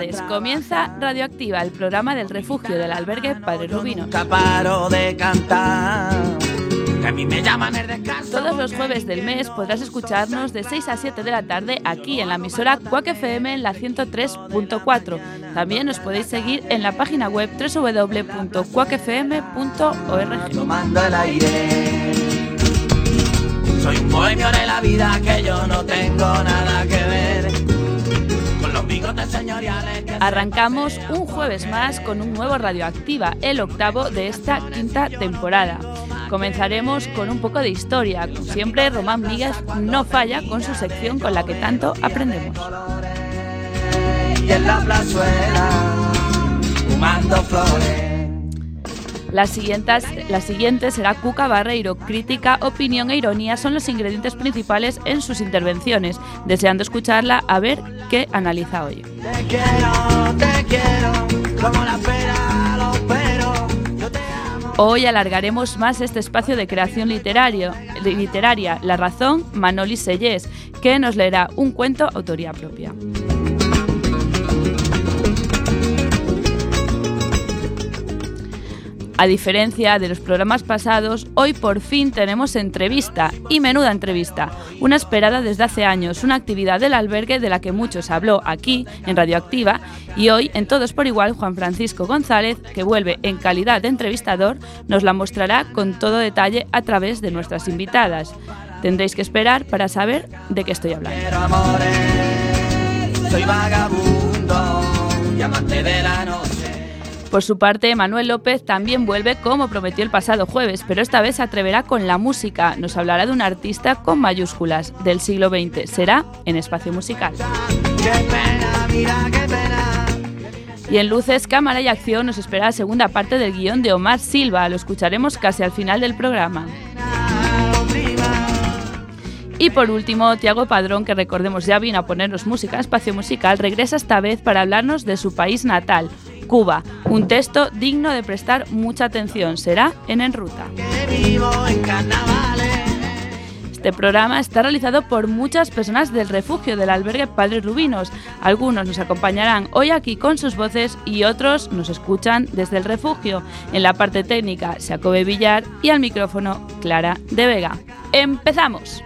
Tardes, comienza Radioactiva, el programa del refugio del albergue Padre Rubino. de cantar. Todos los jueves del mes podrás escucharnos de 6 a 7 de la tarde aquí en la emisora Quack FM en la 103.4. También os podéis seguir en la página web www.quackfm.org. Tomando el aire. Soy un bohemio de la vida que yo no tengo nada que ver. Con los bigotes señoriales que Arrancamos un jueves más con un nuevo Radioactiva, el octavo de esta quinta temporada. Comenzaremos con un poco de historia. Como siempre, Román Míguez no falla con su sección con la que tanto aprendemos. y en la plazuela fumando flores. La siguiente, la siguiente será Cuca Barreiro. Crítica, opinión e ironía son los ingredientes principales en sus intervenciones. Deseando escucharla a ver qué analiza hoy. Hoy alargaremos más este espacio de creación literario, literaria. La razón, Manoli Sellés, que nos leerá un cuento autoría propia. A diferencia de los programas pasados, hoy por fin tenemos entrevista, y menuda entrevista, una esperada desde hace años, una actividad del albergue de la que muchos habló aquí, en Radioactiva, y hoy, en Todos por Igual, Juan Francisco González, que vuelve en calidad de entrevistador, nos la mostrará con todo detalle a través de nuestras invitadas. Tendréis que esperar para saber de qué estoy hablando. Soy vagabundo de la noche. Por su parte, Manuel López también vuelve como prometió el pasado jueves, pero esta vez se atreverá con la música. Nos hablará de un artista con mayúsculas del siglo XX. Será en espacio musical. Y en Luces, Cámara y Acción nos espera la segunda parte del guion de Omar Silva. Lo escucharemos casi al final del programa. Y por último, Tiago Padrón, que recordemos ya vino a ponernos música en espacio musical, regresa esta vez para hablarnos de su país natal, Cuba. Un texto digno de prestar mucha atención. Será en En Ruta. Este programa está realizado por muchas personas del refugio del albergue Padre Rubinos. Algunos nos acompañarán hoy aquí con sus voces y otros nos escuchan desde el refugio. En la parte técnica, Jacobe Villar y al micrófono, Clara de Vega. ¡Empezamos!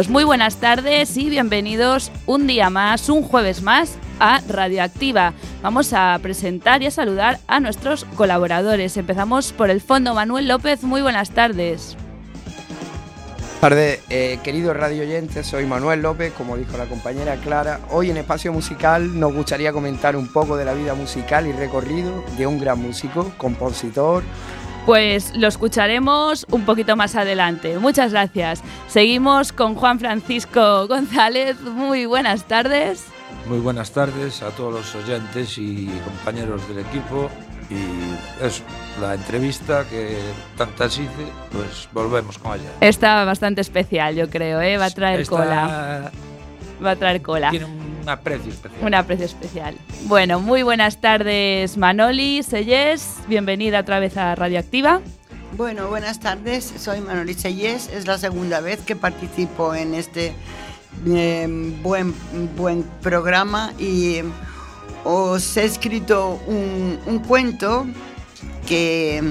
Pues muy buenas tardes y bienvenidos un día más, un jueves más a Radioactiva. Vamos a presentar y a saludar a nuestros colaboradores. Empezamos por el fondo. Manuel López, muy buenas tardes. Tarde, eh, queridos radio oyentes, soy Manuel López, como dijo la compañera Clara. Hoy en Espacio Musical nos gustaría comentar un poco de la vida musical y recorrido de un gran músico, compositor. Pues lo escucharemos un poquito más adelante. Muchas gracias. Seguimos con Juan Francisco González. Muy buenas tardes. Muy buenas tardes a todos los oyentes y compañeros del equipo. Y es la entrevista que tantas hice, pues volvemos con ella. Está bastante especial, yo creo, ¿eh? Va a traer Esta cola. Va a traer cola. Tiene un aprecio especial. Un aprecio especial. Bueno, muy buenas tardes, Manoli, Sellés. Bienvenida otra vez a Radioactiva. Bueno, buenas tardes. Soy Manoli Sellés. Es la segunda vez que participo en este eh, buen, buen programa y os he escrito un, un cuento que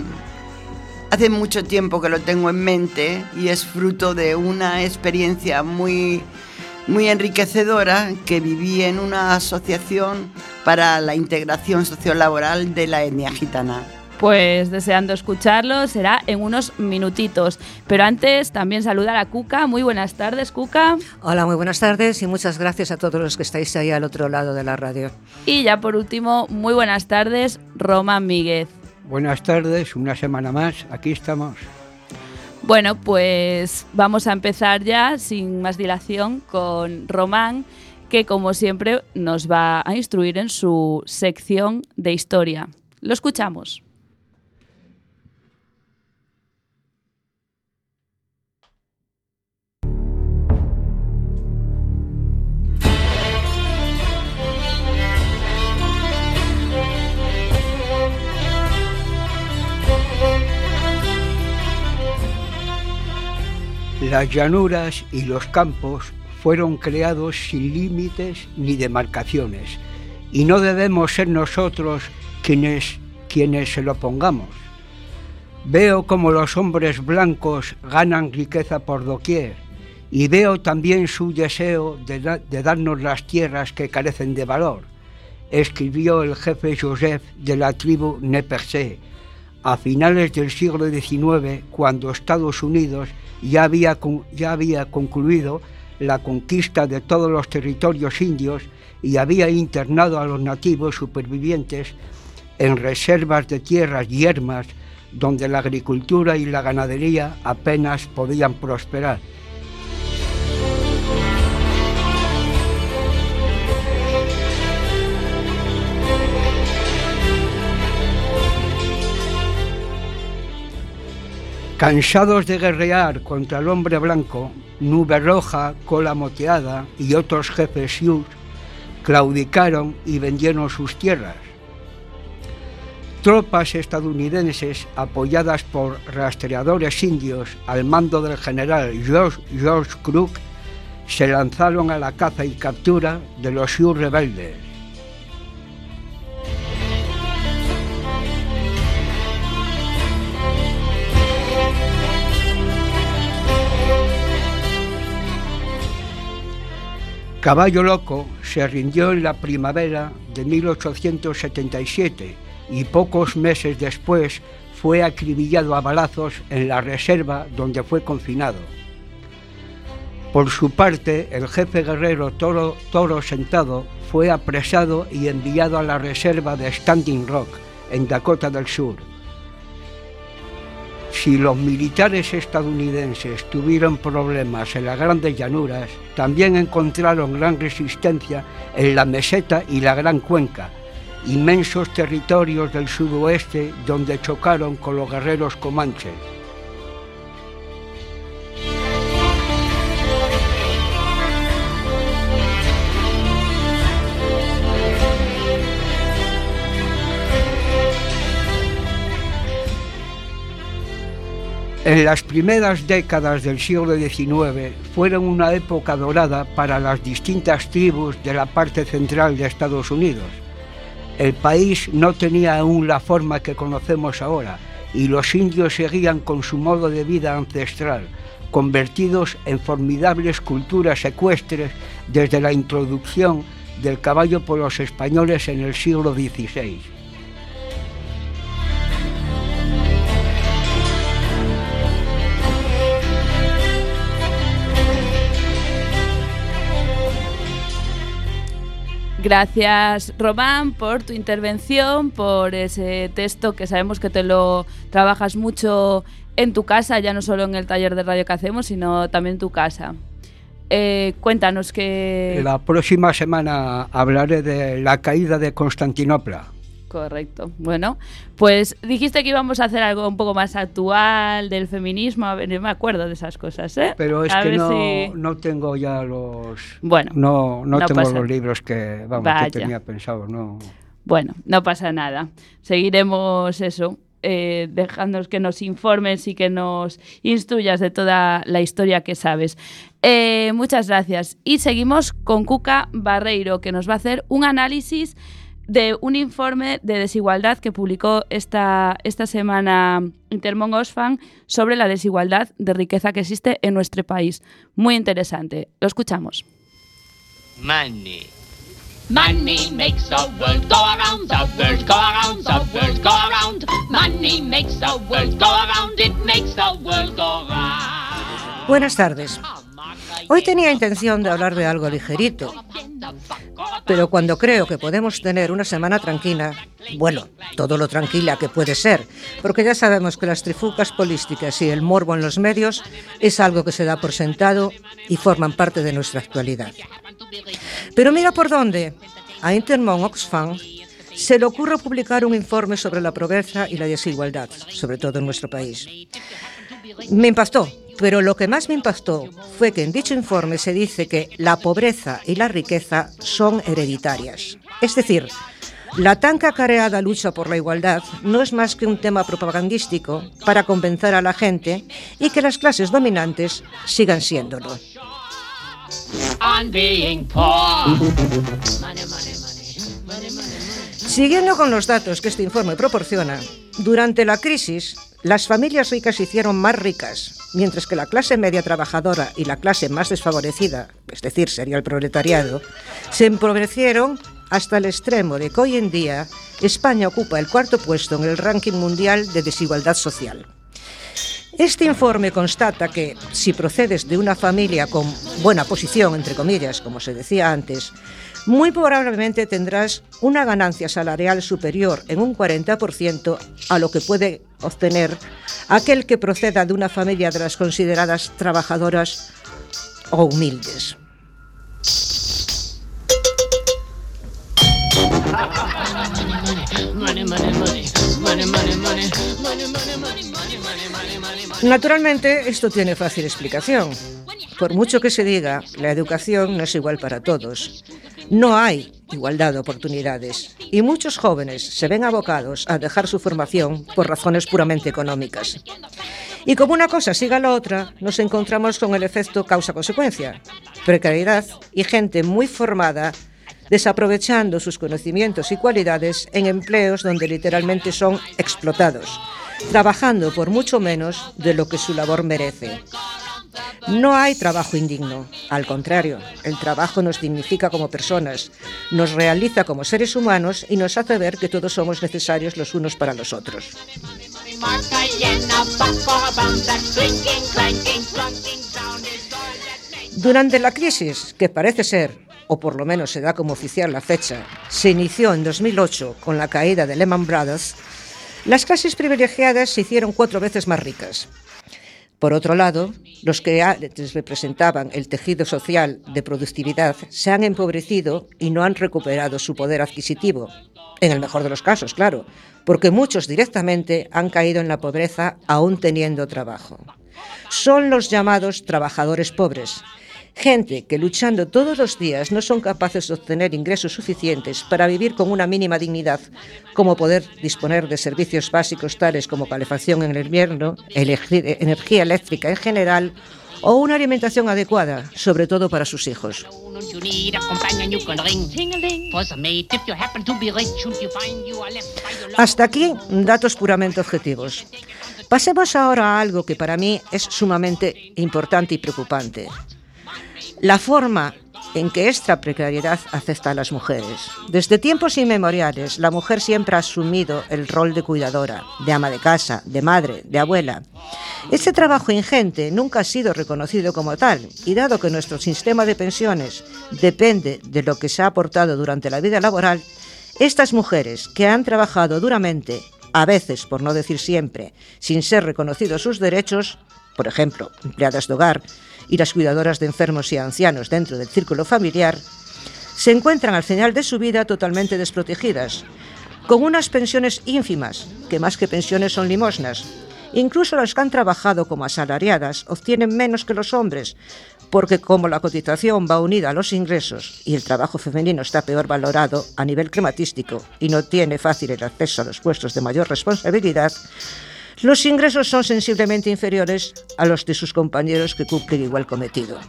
hace mucho tiempo que lo tengo en mente y es fruto de una experiencia muy, muy enriquecedora que viví en una asociación para la integración sociolaboral de la etnia gitana. Pues deseando escucharlo, será en unos minutitos. Pero antes también saludar a Cuca. Muy buenas tardes, Cuca. Hola, muy buenas tardes y muchas gracias a todos los que estáis ahí al otro lado de la radio. Y ya por último, muy buenas tardes, Román Míguez. Buenas tardes, una semana más, aquí estamos. Bueno, pues vamos a empezar ya sin más dilación con Román, que como siempre nos va a instruir en su sección de historia. Lo escuchamos. Las llanuras y los campos fueron creados sin límites ni demarcaciones y no debemos ser nosotros quienes, quienes se lo pongamos. Veo como los hombres blancos ganan riqueza por doquier y veo también su deseo de, de darnos las tierras que carecen de valor, escribió el jefe Joseph de la tribu Nepersé a finales del siglo XIX, cuando Estados Unidos ya había, ya había concluido la conquista de todos los territorios indios y había internado a los nativos supervivientes en reservas de tierras yermas donde la agricultura y la ganadería apenas podían prosperar. Cansados de guerrear contra el hombre blanco, Nube Roja, Cola Moteada y otros jefes Sioux claudicaron y vendieron sus tierras. Tropas estadounidenses apoyadas por rastreadores indios al mando del general George, George Crook se lanzaron a la caza y captura de los Sioux rebeldes. Caballo Loco se rindió en la primavera de 1877 y pocos meses después fue acribillado a balazos en la reserva donde fue confinado. Por su parte, el jefe guerrero Toro, Toro Sentado fue apresado y enviado a la reserva de Standing Rock, en Dakota del Sur. Si los militares estadounidenses tuvieron problemas en las grandes llanuras, también encontraron gran resistencia en la meseta y la gran cuenca, inmensos territorios del sudoeste donde chocaron con los guerreros comanches. En las primeras décadas del siglo XIX fueron una época dorada para las distintas tribus de la parte central de Estados Unidos. El país no tenía aún la forma que conocemos ahora y los indios seguían con su modo de vida ancestral, convertidos en formidables culturas ecuestres desde la introducción del caballo por los españoles en el siglo XVI. Gracias, Román, por tu intervención, por ese texto que sabemos que te lo trabajas mucho en tu casa, ya no solo en el taller de radio que hacemos, sino también en tu casa. Eh, cuéntanos que... La próxima semana hablaré de la caída de Constantinopla. Correcto. Bueno, pues dijiste que íbamos a hacer algo un poco más actual del feminismo. A ver, no me acuerdo de esas cosas, ¿eh? Pero es A que no, si- no tengo ya los... Bueno, No, no, no tengo pasa. los libros que, vamos, Vaya. que tenía pensado, no. Bueno, no pasa nada. Seguiremos eso, eh, dejándonos que nos informes y que nos instruyas de toda la historia que sabes. Eh, muchas gracias. Y seguimos con Cuca Barreiro, que nos va a hacer un análisis de un informe de desigualdad que publicó esta, esta semana Intermon Oxfam sobre la desigualdad de riqueza que existe en nuestro país. Muy interesante. Lo escuchamos. Money. Money makes the world go around, the world go around, the world go around. Money makes the world go around, it makes the world go round. Buenas tardes. Hoy tenía intención de hablar de algo ligerito, pero cuando creo que podemos tener una semana tranquila, bueno, todo lo tranquila que puede ser, porque ya sabemos que las trifulcas políticas y el morbo en los medios es algo que se da por sentado y forman parte de nuestra actualidad. Pero mira por dónde. A Intermon Oxfam se le ocurre publicar un informe sobre la pobreza y la desigualdad, sobre todo en nuestro país. Me impactó, pero lo que más me impactó fue que en dicho informe se dice que la pobreza y la riqueza son hereditarias. Es decir, la tan cacareada lucha por la igualdad no es más que un tema propagandístico para convencer a la gente y que las clases dominantes sigan siéndolo. Siguiendo con los datos que este informe proporciona, durante la crisis las familias ricas se hicieron más ricas, mientras que la clase media trabajadora y la clase más desfavorecida, es decir, sería el proletariado, se empobrecieron hasta el extremo de que hoy en día España ocupa el cuarto puesto en el ranking mundial de desigualdad social. Este informe constata que si procedes de una familia con buena posición, entre comillas, como se decía antes, muy probablemente tendrás una ganancia salarial superior en un 40% a lo que puede obtener aquel que proceda de una familia de las consideradas trabajadoras o humildes. Naturalmente, esto tiene fácil explicación. Por mucho que se diga, la educación no es igual para todos. No hay igualdad de oportunidades y muchos jóvenes se ven abocados a dejar su formación por razones puramente económicas. Y como una cosa siga la otra, nos encontramos con el efecto causa-consecuencia, precariedad y gente muy formada desaprovechando sus conocimientos y cualidades en empleos donde literalmente son explotados, trabajando por mucho menos de lo que su labor merece. No hay trabajo indigno, al contrario, el trabajo nos dignifica como personas, nos realiza como seres humanos y nos hace ver que todos somos necesarios los unos para los otros. Durante la crisis, que parece ser o por lo menos se da como oficial la fecha, se inició en 2008 con la caída de Lehman Brothers, las clases privilegiadas se hicieron cuatro veces más ricas. Por otro lado, los que antes representaban el tejido social de productividad se han empobrecido y no han recuperado su poder adquisitivo. En el mejor de los casos, claro, porque muchos directamente han caído en la pobreza aún teniendo trabajo. Son los llamados trabajadores pobres, Gente que luchando todos los días no son capaces de obtener ingresos suficientes para vivir con una mínima dignidad, como poder disponer de servicios básicos tales como calefacción en el invierno, energía eléctrica en general o una alimentación adecuada, sobre todo para sus hijos. Hasta aquí datos puramente objetivos. Pasemos ahora a algo que para mí es sumamente importante y preocupante la forma en que esta precariedad afecta a las mujeres. Desde tiempos inmemoriales, la mujer siempre ha asumido el rol de cuidadora, de ama de casa, de madre, de abuela. Este trabajo ingente nunca ha sido reconocido como tal, y dado que nuestro sistema de pensiones depende de lo que se ha aportado durante la vida laboral, estas mujeres que han trabajado duramente, a veces, por no decir siempre, sin ser reconocidos sus derechos, por ejemplo, empleadas de hogar, y las cuidadoras de enfermos y ancianos dentro del círculo familiar, se encuentran al final de su vida totalmente desprotegidas, con unas pensiones ínfimas, que más que pensiones son limosnas. Incluso las que han trabajado como asalariadas obtienen menos que los hombres, porque como la cotización va unida a los ingresos y el trabajo femenino está peor valorado a nivel crematístico y no tiene fácil el acceso a los puestos de mayor responsabilidad, los ingresos son sensiblemente inferiores a los de sus compañeros que cumplen igual cometido.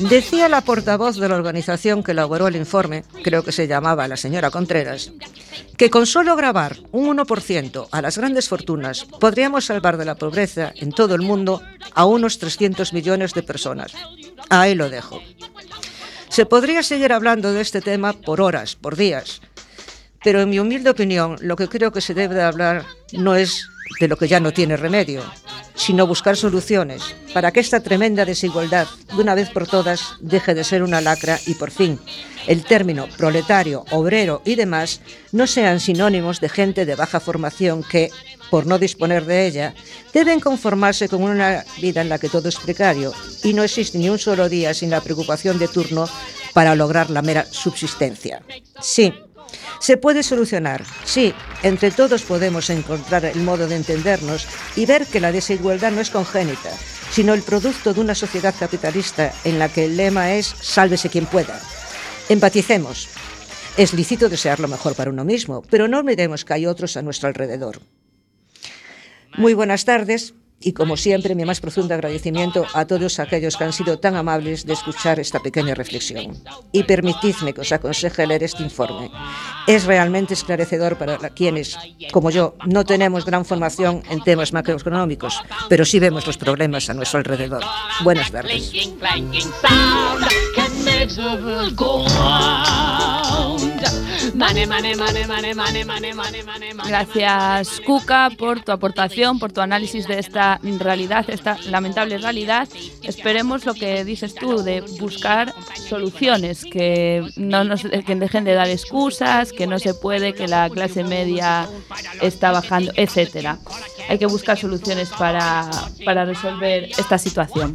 Decía la portavoz de la organización que elaboró el informe, creo que se llamaba la señora Contreras, que con solo grabar un 1% a las grandes fortunas podríamos salvar de la pobreza en todo el mundo a unos 300 millones de personas. Ahí lo dejo. Se podría seguir hablando de este tema por horas, por días, pero en mi humilde opinión lo que creo que se debe de hablar no es de lo que ya no tiene remedio, sino buscar soluciones para que esta tremenda desigualdad, de una vez por todas, deje de ser una lacra y por fin el término proletario, obrero y demás no sean sinónimos de gente de baja formación que, por no disponer de ella, deben conformarse con una vida en la que todo es precario y no existe ni un solo día sin la preocupación de turno para lograr la mera subsistencia. Sí, se puede solucionar, sí, entre todos podemos encontrar el modo de entendernos y ver que la desigualdad no es congénita, sino el producto de una sociedad capitalista en la que el lema es sálvese quien pueda. Empaticemos. Es lícito desear lo mejor para uno mismo, pero no olvidemos que hay otros a nuestro alrededor. Muy buenas tardes y como siempre mi más profundo agradecimiento a todos aquellos que han sido tan amables de escuchar esta pequeña reflexión. Y permitidme que os aconseje leer este informe. Es realmente esclarecedor para quienes, como yo, no tenemos gran formación en temas macroeconómicos, pero sí vemos los problemas a nuestro alrededor. Buenas tardes. Gracias, Cuca, por tu aportación, por tu análisis de esta realidad, esta lamentable realidad. Esperemos lo que dices tú, de buscar soluciones, que no nos que dejen de dar excusas, que no se puede, que la clase media está bajando, etcétera. Hay que buscar soluciones para, para resolver esta situación.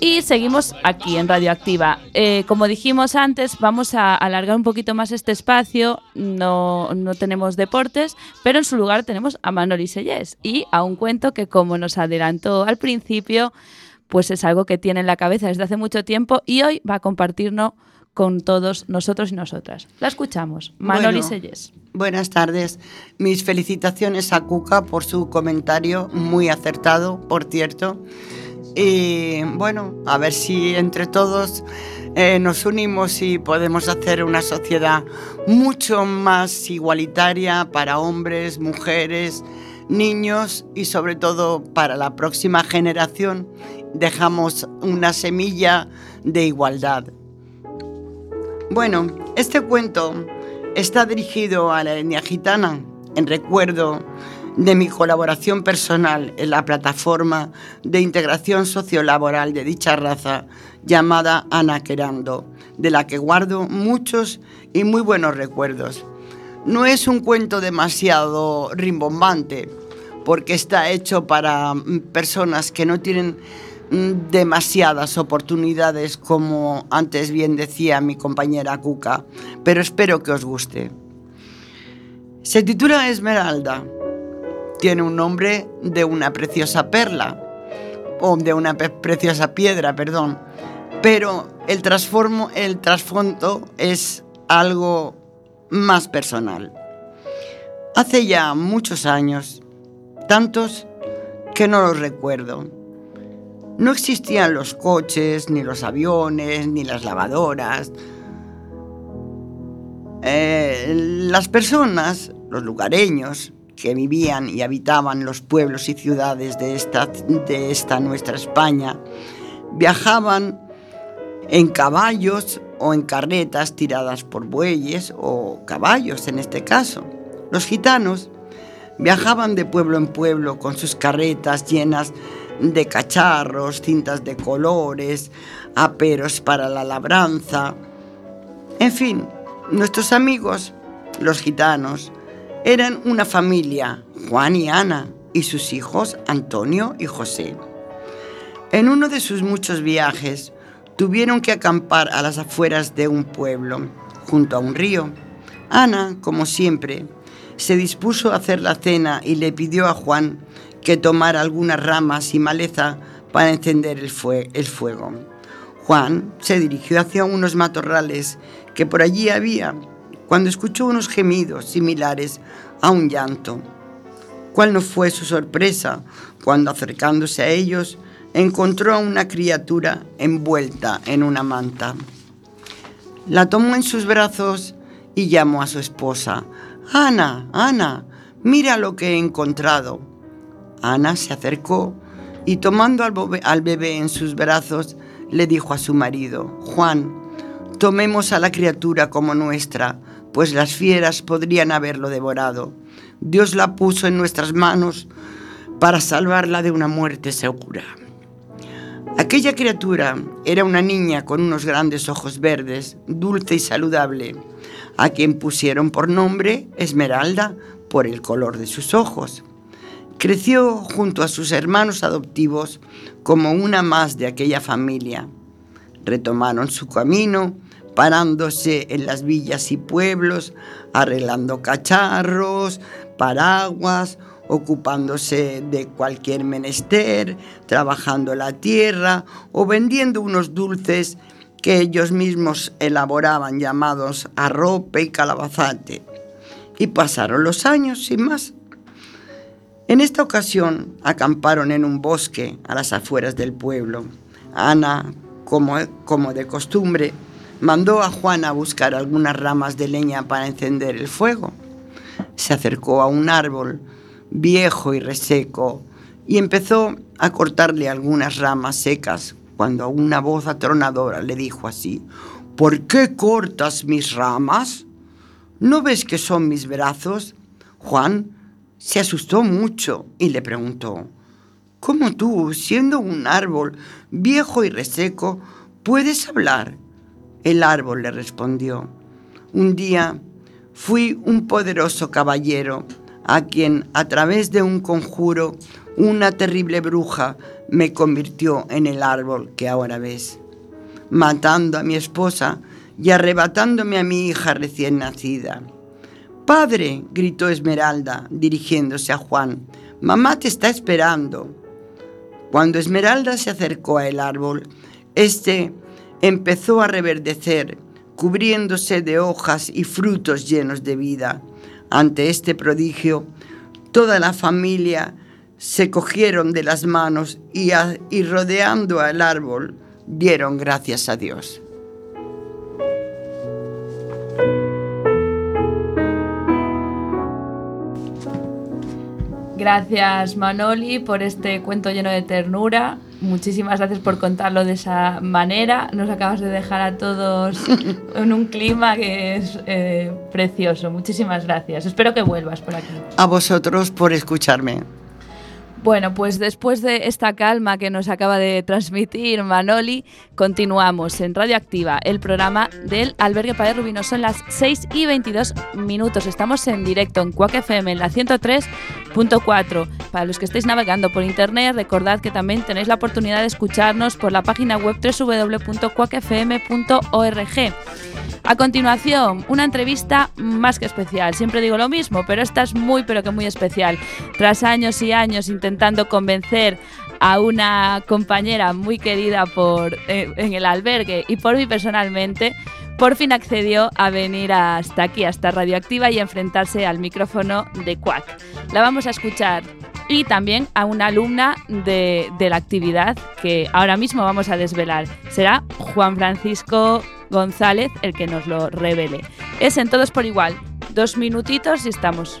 Y seguimos aquí en Radioactiva. Eh, como dijimos antes, vamos a alargar un poquito más este espacio. No, no tenemos deportes, pero en su lugar tenemos a Manoli Sellés y a un cuento que, como nos adelantó al principio, pues es algo que tiene en la cabeza desde hace mucho tiempo y hoy va a compartirnos con todos nosotros y nosotras. La escuchamos. Manoli Bueno, Buenas tardes. Mis felicitaciones a Cuca por su comentario, muy acertado, por cierto. Y bueno, a ver si entre todos eh, nos unimos y podemos hacer una sociedad mucho más igualitaria para hombres, mujeres, niños y sobre todo para la próxima generación dejamos una semilla de igualdad. Bueno, este cuento está dirigido a la etnia gitana en recuerdo de mi colaboración personal en la plataforma de integración sociolaboral de dicha raza llamada Anaquerando, de la que guardo muchos y muy buenos recuerdos. No es un cuento demasiado rimbombante, porque está hecho para personas que no tienen demasiadas oportunidades, como antes bien decía mi compañera Cuca, pero espero que os guste. Se titula Esmeralda. Tiene un nombre de una preciosa perla, o de una preciosa piedra, perdón, pero el, el trasfondo es algo más personal. Hace ya muchos años, tantos que no los recuerdo. No existían los coches, ni los aviones, ni las lavadoras. Eh, las personas, los lugareños que vivían y habitaban los pueblos y ciudades de esta, de esta nuestra España, viajaban en caballos o en carretas tiradas por bueyes o caballos en este caso. Los gitanos viajaban de pueblo en pueblo con sus carretas llenas de cacharros, cintas de colores, aperos para la labranza. En fin, nuestros amigos, los gitanos, eran una familia, Juan y Ana, y sus hijos Antonio y José. En uno de sus muchos viajes, tuvieron que acampar a las afueras de un pueblo, junto a un río. Ana, como siempre, se dispuso a hacer la cena y le pidió a Juan que tomara algunas ramas y maleza para encender el, fue- el fuego. Juan se dirigió hacia unos matorrales que por allí había cuando escuchó unos gemidos similares a un llanto. ¿Cuál no fue su sorpresa cuando acercándose a ellos encontró a una criatura envuelta en una manta? La tomó en sus brazos y llamó a su esposa. Ana, Ana, mira lo que he encontrado. Ana se acercó y tomando al, bebé en sus brazos, le dijo a su marido, Juan, tomemos a la criatura como nuestra, pues las fieras podrían haberlo devorado. Dios la puso en nuestras manos para salvarla de una muerte segura. Aquella criatura era una niña con unos grandes ojos verdes, dulce y saludable, a quien pusieron por nombre Esmeralda por el color de sus ojos. Creció junto a sus hermanos adoptivos como una más de aquella familia. Retomaron su camino, parándose en las villas y pueblos, arreglando cacharros, paraguas, ocupándose de cualquier menester, trabajando la tierra o vendiendo unos dulces que ellos mismos elaboraban llamados arrope y calabazate. Y pasaron los años sin más. En esta ocasión acamparon en un bosque a las afueras del pueblo. Ana, como, como de costumbre, mandó a Juan a buscar algunas ramas de leña para encender el fuego. Se acercó a un árbol viejo y reseco y empezó a cortarle algunas ramas secas cuando una voz atronadora le dijo así, ¿por qué cortas mis ramas? ¿No ves que son mis brazos? Juan se asustó mucho y le preguntó, ¿cómo tú, siendo un árbol viejo y reseco, puedes hablar? El árbol le respondió, un día fui un poderoso caballero a quien a través de un conjuro una terrible bruja me convirtió en el árbol que ahora ves, matando a mi esposa y arrebatándome a mi hija recién nacida. Padre, gritó Esmeralda, dirigiéndose a Juan, mamá te está esperando. Cuando Esmeralda se acercó al árbol, éste empezó a reverdecer, cubriéndose de hojas y frutos llenos de vida. Ante este prodigio, toda la familia se cogieron de las manos y, y rodeando al árbol dieron gracias a Dios. Gracias Manoli por este cuento lleno de ternura. Muchísimas gracias por contarlo de esa manera. Nos acabas de dejar a todos en un clima que es eh, precioso. Muchísimas gracias. Espero que vuelvas por aquí. A vosotros por escucharme. Bueno, pues después de esta calma que nos acaba de transmitir Manoli, continuamos en Radioactiva, el programa del Albergue Padre Rubino. Son las 6 y 22 minutos. Estamos en directo en Cuac FM en la 103.4. Para los que estéis navegando por internet, recordad que también tenéis la oportunidad de escucharnos por la página web www.cuacfm.org. A continuación, una entrevista más que especial. Siempre digo lo mismo, pero esta es muy, pero que muy especial. Tras años y años intentando convencer a una compañera muy querida por, eh, en el albergue y por mí personalmente, por fin accedió a venir hasta aquí, hasta Radioactiva y enfrentarse al micrófono de Quack. La vamos a escuchar y también a una alumna de, de, la actividad que ahora mismo vamos a desvelar. Será Juan Francisco González el que nos lo revele. Es en todos por igual. Dos minutitos y estamos.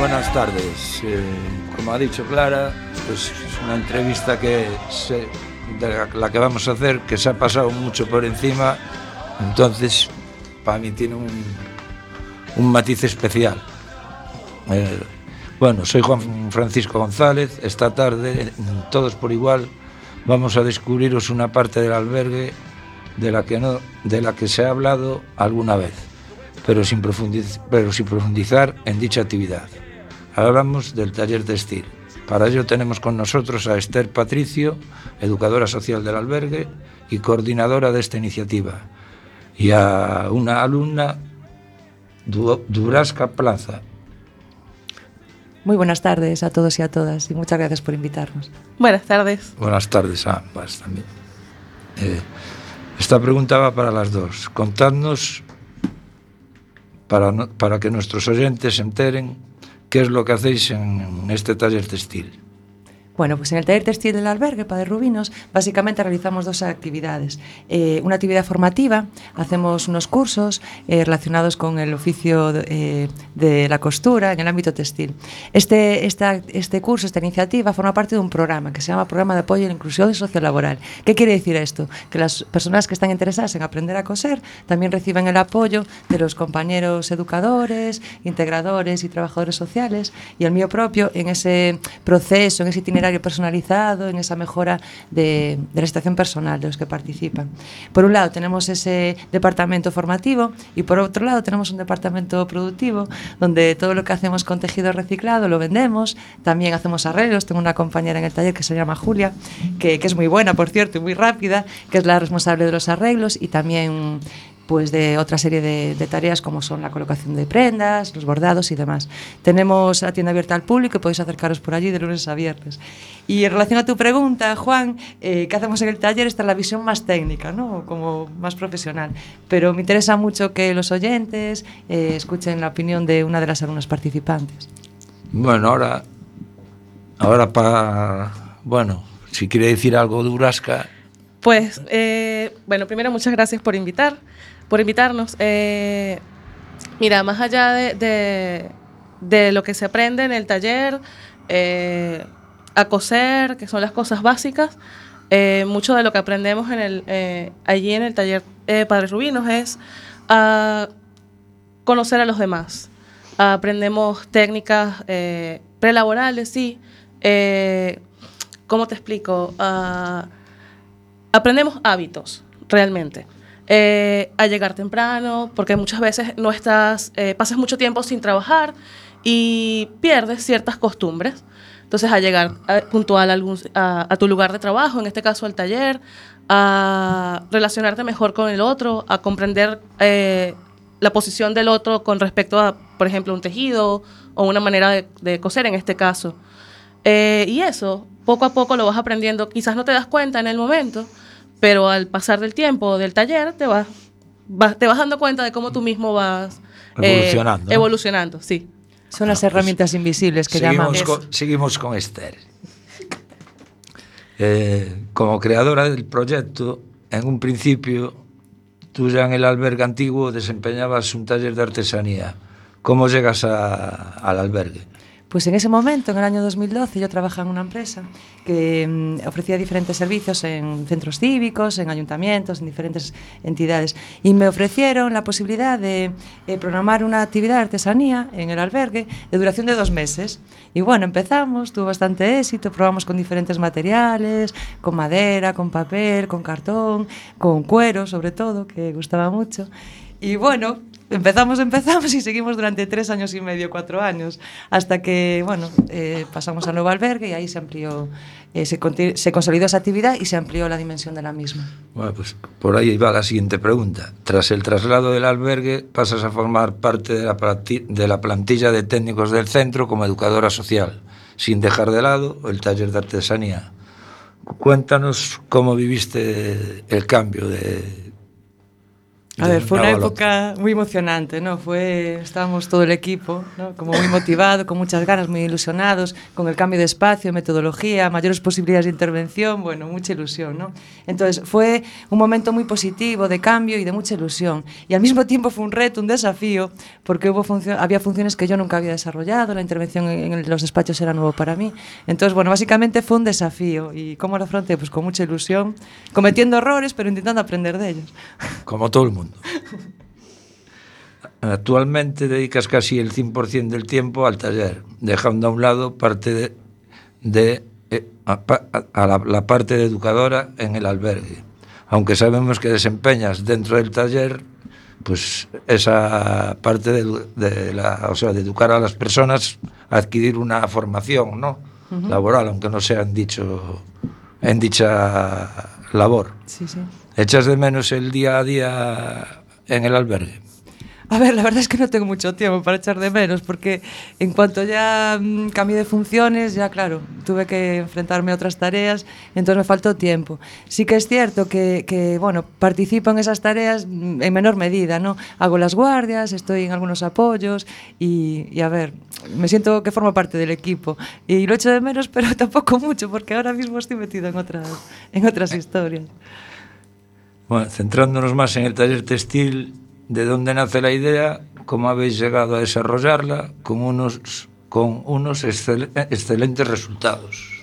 Buenas tardes. Eh, como ha dicho Clara, pues es una entrevista que se, la, que vamos a hacer que se ha pasado mucho por encima, entonces para mí tiene un, un matiz especial. Eh, bueno, soy Juan Francisco González, esta tarde, todos por igual, vamos a descubriros una parte del albergue de la que, no, de la que se ha hablado alguna vez, pero sin, pero sin profundizar en dicha actividad. Hablamos del taller textil. Para ello tenemos con nosotros a Esther Patricio, educadora social del albergue y coordinadora de esta iniciativa, y a una alumna Du- Durasca Plaza. Muy buenas tardes a todos y a todas y muchas gracias por invitarnos. Buenas tardes. Buenas tardes a ambas también. Eh, esta pregunta va para las dos. Contadnos, para, no- para que nuestros oyentes se enteren, que é lo que hacéis en este taller textil? Bueno, pues en el taller textil del albergue Padre Rubinos básicamente realizamos dos actividades. Eh, una actividad formativa, hacemos unos cursos eh, relacionados con el oficio de, eh, de la costura en el ámbito textil. Este, esta- este curso, esta iniciativa, forma parte de un programa que se llama Programa de Apoyo a la Inclusión Sociolaboral. ¿Qué quiere decir esto? Que las personas que están interesadas en aprender a coser también reciben el apoyo de los compañeros educadores, integradores y trabajadores sociales y el mío propio en ese proceso, en ese itinerario personalizado, en esa mejora de, de la situación personal de los que participan. Por un lado tenemos ese departamento formativo y por otro lado tenemos un departamento productivo donde todo lo que hacemos con tejido reciclado lo vendemos, también hacemos arreglos, tengo una compañera en el taller que se llama Julia, que, que es muy buena, por cierto, y muy rápida, que es la responsable de los arreglos y también pues de otra serie de, de tareas como son la colocación de prendas, los bordados y demás. Tenemos la tienda abierta al público y podéis acercaros por allí de lunes a viernes. Y en relación a tu pregunta, Juan, eh, ¿qué hacemos en el taller? Esta es la visión más técnica, ¿no? como más profesional. Pero me interesa mucho que los oyentes eh, escuchen la opinión de una de las alumnas participantes. Bueno, ahora, ahora para, bueno, si quiere decir algo Durasca, Pues, eh, bueno, primero muchas gracias por invitar, por invitarnos. Eh, mira, más allá de, lo que se aprende en el taller, eh, a coser, que son las cosas básicas, eh, mucho de lo que aprendemos en el, allí en el taller Padre Rubinos es conocer a los demás. Aprendemos técnicas prelaborales, sí. ¿Cómo te explico? Ah, aprendemos hábitos, realmente. Eh, a llegar temprano, porque muchas veces no estás, eh, pasas mucho tiempo sin trabajar y pierdes ciertas costumbres. Entonces, a llegar eh, puntual a, tu lugar de trabajo, en este caso al taller, a relacionarte mejor con el otro, a comprender la posición del otro con respecto a, por ejemplo, un tejido o una manera de, coser en este caso. Y eso, poco a poco lo vas aprendiendo. Quizás no te das cuenta en el momento, pero al pasar del tiempo del taller te vas, vas- te vas dando cuenta de cómo tú mismo vas eh, Evolucionando, ¿no? evolucionando, sí. Son las herramientas invisibles que llamamos. seguimos con, seguimos con Esther. Eh, como creadora del proyecto, en un principio, tú ya en el albergue antiguo desempeñabas un taller de artesanía. ¿Cómo llegas a- al albergue? Pues en ese momento, en el año 2012, yo trabajaba en una empresa que mm, ofrecía diferentes servicios en centros cívicos, en ayuntamientos, en diferentes entidades. Y me ofrecieron la posibilidad de eh, programar una actividad de artesanía en el albergue de duración de dos meses. Y bueno, empezamos, tuvo bastante éxito, probamos con diferentes materiales, con madera, con papel, con cartón, con cuero sobre todo, que gustaba mucho. Y bueno, empezamos, empezamos y seguimos durante tres años y medio, cuatro años, hasta que, bueno, eh, pasamos al nuevo albergue y ahí se amplió, eh, se, se consolidó esa actividad y se amplió la dimensión de la misma. Bueno, pues por ahí va la siguiente pregunta. Tras el traslado del albergue, pasas a formar parte de la, de la plantilla de técnicos del centro como educadora social, sin dejar de lado el taller de artesanía. Cuéntanos cómo viviste el cambio de... A ver, fue una época muy emocionante, ¿no? Fue, estábamos todo el equipo, ¿no? Como muy motivado, con muchas ganas, muy ilusionados, con el cambio de espacio, metodología, mayores posibilidades de intervención, bueno, mucha ilusión, ¿no? Entonces, fue un momento muy positivo de cambio y de mucha ilusión. Y al mismo tiempo fue un reto, un desafío, porque hubo funcio- había funciones que yo nunca había desarrollado, la intervención en, en los despachos era nuevo para mí. Entonces, bueno, básicamente fue un desafío. ¿Y cómo lo afronté? Pues con mucha ilusión, cometiendo errores, pero intentando aprender de ellos. Como todo el mundo. Actualmente dedicas casi el 100% del tiempo al taller, dejando a un lado parte de, de, eh, a, pa- a la, la parte de educadora en el albergue. Aunque sabemos que desempeñas dentro del taller, pues esa parte de, la, o sea, de educar a las personas a adquirir una formación, ¿no? Laboral, aunque no sea en dicho, en dicha labor. Sí, sí. ¿Echas de menos el día a día en el albergue? A ver, la verdad es que no tengo mucho tiempo para echar de menos, porque en cuanto ya mmm, cambié de funciones, ya claro, tuve que enfrentarme a otras tareas, entonces me faltó tiempo. Sí que es cierto que, que, bueno, participo en esas tareas mm, en menor medida, ¿no? Hago las guardias, estoy en algunos apoyos y, y a ver, me siento que formo parte del equipo y lo echo de menos, pero tampoco mucho, porque ahora mismo estoy metido en otras, en otras eh, historias. Bueno, centrándonos máis en el taller textil, de onde nace la idea, como habéis llegado a desarrollarla, con unos, con unos excel, excelentes resultados.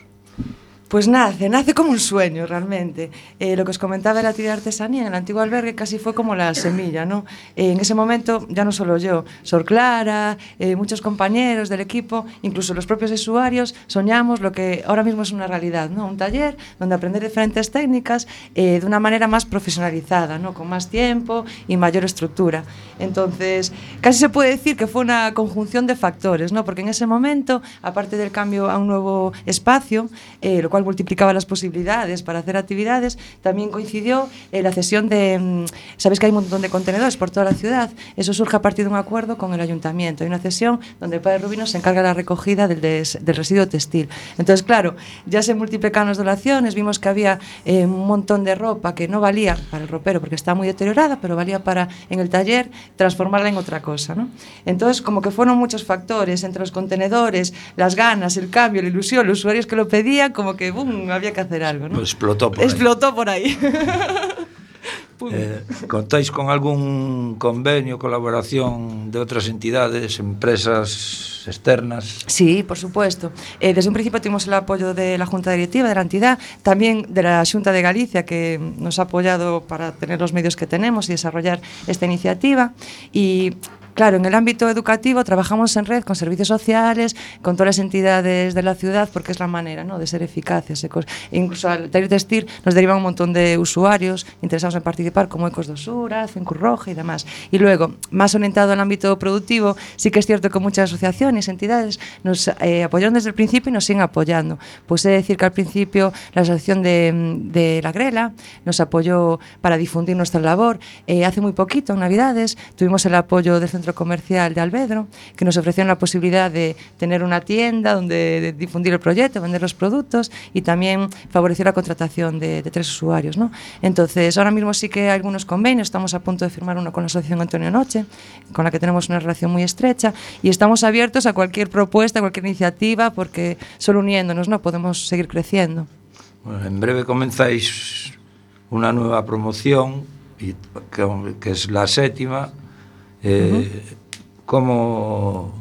Pues nace, nace como un sueño realmente. Eh, lo que os comentaba de la de artesanía en el antiguo albergue casi fue como la semilla, ¿no? Eh, en ese momento, ya no solo yo, Sor Clara, eh, muchos compañeros del equipo, incluso los propios usuarios, soñamos lo que ahora mismo es una realidad, ¿no? Un taller donde aprender diferentes técnicas eh, de una manera más profesionalizada, ¿no? Con más tiempo y mayor estructura. Entonces, casi se puede decir que fue una conjunción de factores, ¿no? Porque en ese momento, aparte del cambio a un nuevo espacio, lo cual multiplicaba las posibilidades para hacer actividades, también coincidió eh, la cesión de, mm, sabéis que hay un montón de contenedores por toda la ciudad, eso surge a partir de un acuerdo con el ayuntamiento, hay una cesión donde el padre Rubino se encarga de la recogida del, des- del residuo textil. Entonces, claro, ya se multiplicaron las donaciones, vimos que había eh, un montón de ropa que no valía para el ropero porque estaba muy deteriorada, pero valía para en el taller transformarla en otra cosa. ¿no? Entonces, como que fueron muchos factores, entre los contenedores, las ganas, el cambio, la ilusión, los usuarios que lo pedían, como que que bum, había que hacer algo, ¿no? Pues explotó por explotó ahí. por ahí. eh, contáis con algún convenio, colaboración de outras entidades, empresas externas? Sí, por supuesto. Eh, desde un principio tuvimos el apoyo de la Junta Directiva de la entidad, también de la Junta de Galicia, que nos ha apoyado para tener los medios que tenemos y desarrollar esta iniciativa. Y Claro, en el ámbito educativo trabajamos en red con servicios sociales, con todas las entidades de la ciudad, porque es la manera ¿no? de ser eficaces. E cos- e incluso al taller textil nos derivan un montón de usuarios interesados en participar, como Ecos do Sura, Cencur Roja y demás. Y luego, más orientado al ámbito productivo, sí que es cierto que muchas asociaciones, entidades, nos eh, apoyaron desde el principio y nos siguen apoyando. Pues he de decir que al principio la Asociación de, de La Grela nos apoyó para difundir nuestra labor. Eh, hace muy poquito, en Navidades, tuvimos el apoyo del Centro Comercial de Albedro, que nos ofrecieron la posibilidad de tener una tienda donde de difundir el proyecto, vender los productos y también favoreció la contratación de, de tres usuarios. ¿no? Entonces, ahora mismo sí que hay algunos convenios, estamos a punto de firmar uno con la Asociación Antonio Noche, con la que tenemos una relación muy estrecha y estamos abiertos a cualquier propuesta, a cualquier iniciativa, porque solo uniéndonos no podemos seguir creciendo. Bueno, en breve comenzáis una nueva promoción, y que, que es la séptima. Eh, uh. Como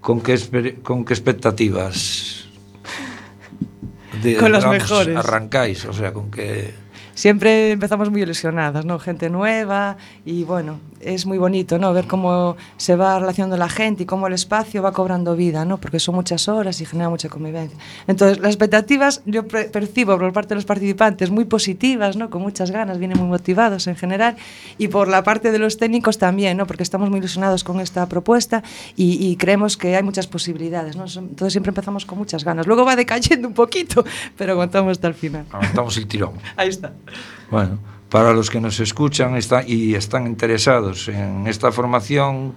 con que con que expectativas de, con los digamos, mejores arrancáis, o sea, con que siempre empezamos muy ilusionadas, ¿no? Gente nueva y bueno, es muy bonito, ¿no? Ver cómo se va relacionando la gente y cómo el espacio va cobrando vida, ¿no? Porque son muchas horas y genera mucha convivencia. Entonces, las expectativas yo percibo por parte de los participantes muy positivas, ¿no? Con muchas ganas, vienen muy motivados en general y por la parte de los técnicos también, ¿no? Porque estamos muy ilusionados con esta propuesta y, y creemos que hay muchas posibilidades, ¿no? Entonces siempre empezamos con muchas ganas. Luego va decayendo un poquito, pero aguantamos hasta el final. Aguantamos el tirón. Ahí está. Bueno, para los que nos escuchan está, y están interesados en esta formación,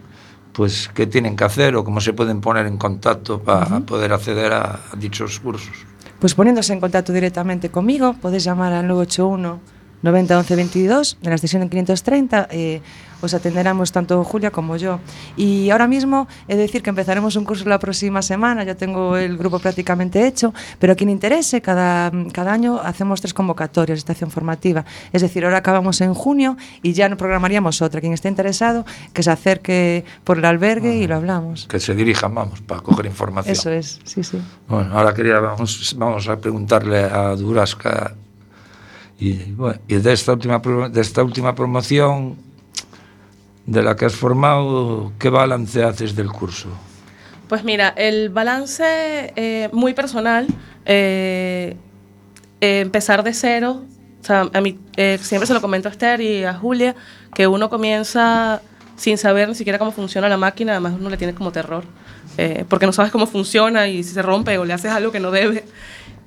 pues qué tienen que hacer o cómo se pueden poner en contacto para uh -huh. poder acceder a, a dichos cursos. Pues poniéndose en contacto directamente conmigo, podéis llamar al 981 90 11 22 en la extensión en 530. eh, os atenderemos tanto Julia como yo. Y ahora mismo he de decir que empezaremos un curso la próxima semana, ya tengo el grupo prácticamente hecho, pero a quien interese, cada, cada año hacemos tres convocatorias de estación formativa. Es decir, ahora acabamos en junio y ya no programaríamos otra. Quien esté interesado, que se acerque por el albergue y lo hablamos. Que se dirijan, vamos, para coger información. Eso es, sí, sí. Bueno, ahora quería, vamos, vamos a preguntarle a Durasca y, bueno, y de, esta última, de esta última promoción de la que has formado, ¿qué balance haces del curso? Pues mira, el balance eh, muy personal, eh, eh, empezar de cero, o sea, a mí eh, siempre se lo comento a Esther y a Julia, que uno comienza sin saber ni siquiera cómo funciona la máquina, además uno le tiene como terror, eh, porque no sabes cómo funciona y si se rompe o le haces algo que no debe.